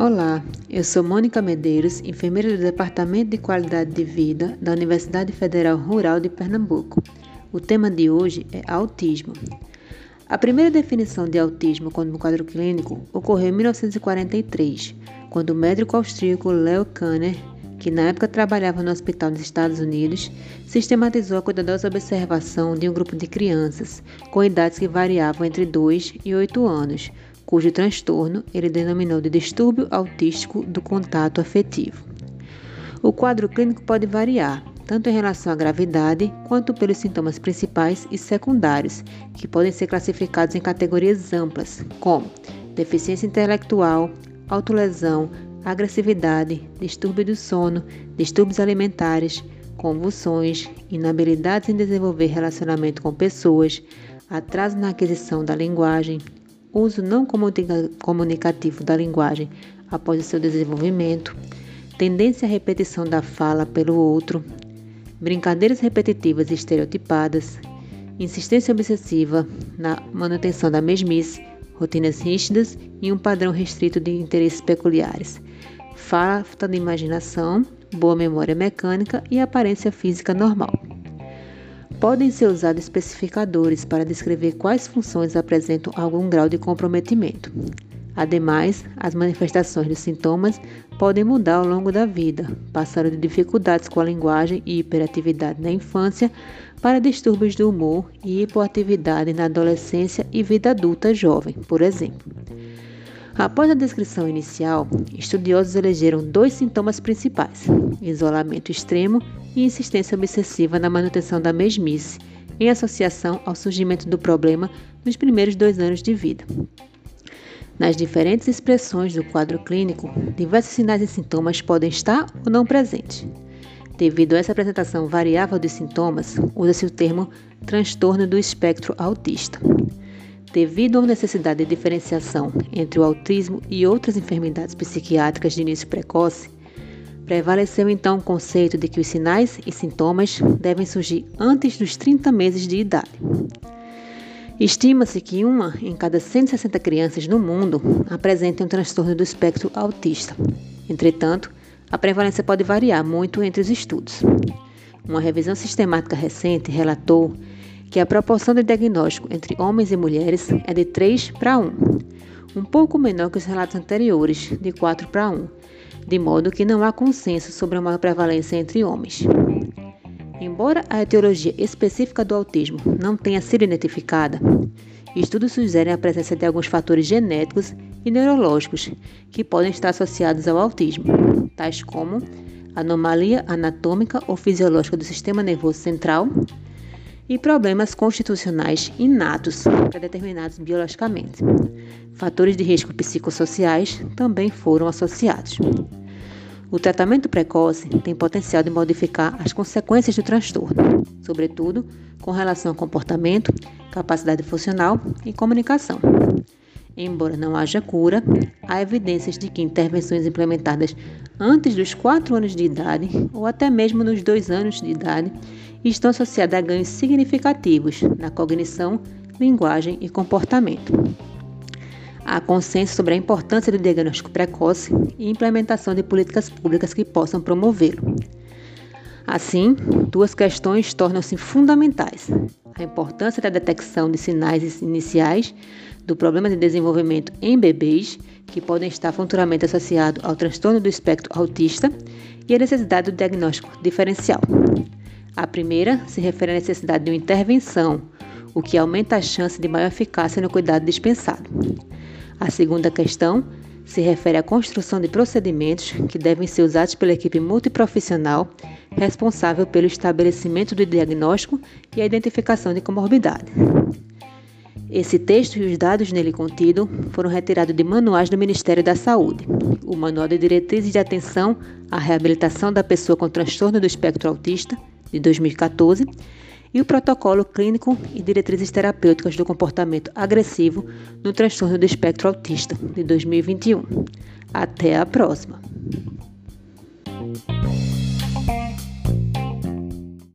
Olá, eu sou Mônica Medeiros, enfermeira do Departamento de Qualidade de Vida da Universidade Federal Rural de Pernambuco. O tema de hoje é autismo. A primeira definição de autismo como quadro clínico ocorreu em 1943, quando o médico austríaco Leo Kanner, que na época trabalhava no hospital nos Estados Unidos, sistematizou a cuidadosa observação de um grupo de crianças com idades que variavam entre 2 e 8 anos, cujo transtorno ele denominou de distúrbio autístico do contato afetivo. O quadro clínico pode variar, tanto em relação à gravidade quanto pelos sintomas principais e secundários, que podem ser classificados em categorias amplas, como deficiência intelectual, autolesão, agressividade, distúrbio do sono, distúrbios alimentares, convulsões, inabilidades em desenvolver relacionamento com pessoas, atraso na aquisição da linguagem, uso não comunicativo da linguagem após o seu desenvolvimento, tendência à repetição da fala pelo outro, brincadeiras repetitivas e estereotipadas, insistência obsessiva na manutenção da mesmice, rotinas rígidas e um padrão restrito de interesses peculiares, falta de imaginação, boa memória mecânica e aparência física normal. Podem ser usados especificadores para descrever quais funções apresentam algum grau de comprometimento. Ademais, as manifestações dos sintomas podem mudar ao longo da vida, passando de dificuldades com a linguagem e hiperatividade na infância para distúrbios do humor e hipoatividade na adolescência e vida adulta jovem, por exemplo. Após a descrição inicial, estudiosos elegeram dois sintomas principais: isolamento extremo e insistência obsessiva na manutenção da mesmice, em associação ao surgimento do problema nos primeiros dois anos de vida. Nas diferentes expressões do quadro clínico, diversos sinais e sintomas podem estar ou não presentes. Devido a essa apresentação variável de sintomas, usa-se o termo transtorno do espectro autista. Devido à necessidade de diferenciação entre o autismo e outras enfermidades psiquiátricas de início precoce, prevaleceu então o conceito de que os sinais e sintomas devem surgir antes dos 30 meses de idade. Estima-se que uma em cada 160 crianças no mundo apresenta um transtorno do espectro autista. Entretanto, a prevalência pode variar muito entre os estudos. Uma revisão sistemática recente relatou que a proporção de diagnóstico entre homens e mulheres é de 3 para 1, um pouco menor que os relatos anteriores, de 4 para 1, de modo que não há consenso sobre a maior prevalência entre homens. Embora a etiologia específica do autismo não tenha sido identificada, estudos sugerem a presença de alguns fatores genéticos e neurológicos que podem estar associados ao autismo, tais como anomalia anatômica ou fisiológica do sistema nervoso central, e problemas constitucionais inatos predeterminados biologicamente. Fatores de risco psicossociais também foram associados. O tratamento precoce tem potencial de modificar as consequências do transtorno, sobretudo com relação ao comportamento, capacidade funcional e comunicação. Embora não haja cura, há evidências de que intervenções implementadas antes dos 4 anos de idade ou até mesmo nos 2 anos de idade estão associadas a ganhos significativos na cognição, linguagem e comportamento. Há consenso sobre a importância do diagnóstico precoce e implementação de políticas públicas que possam promovê-lo. Assim, duas questões tornam-se fundamentais: a importância da detecção de sinais iniciais do problema de desenvolvimento em bebês, que podem estar futuramente associados ao transtorno do espectro autista, e a necessidade do diagnóstico diferencial. A primeira se refere à necessidade de uma intervenção, o que aumenta a chance de maior eficácia no cuidado dispensado. A segunda questão se refere à construção de procedimentos que devem ser usados pela equipe multiprofissional responsável pelo estabelecimento do diagnóstico e a identificação de comorbidade. Esse texto e os dados nele contidos foram retirados de manuais do Ministério da Saúde, o Manual de Diretrizes de Atenção à Reabilitação da Pessoa com Transtorno do Espectro Autista, de 2014, e o Protocolo Clínico e Diretrizes Terapêuticas do Comportamento Agressivo no Transtorno do Espectro Autista, de 2021. Até a próxima!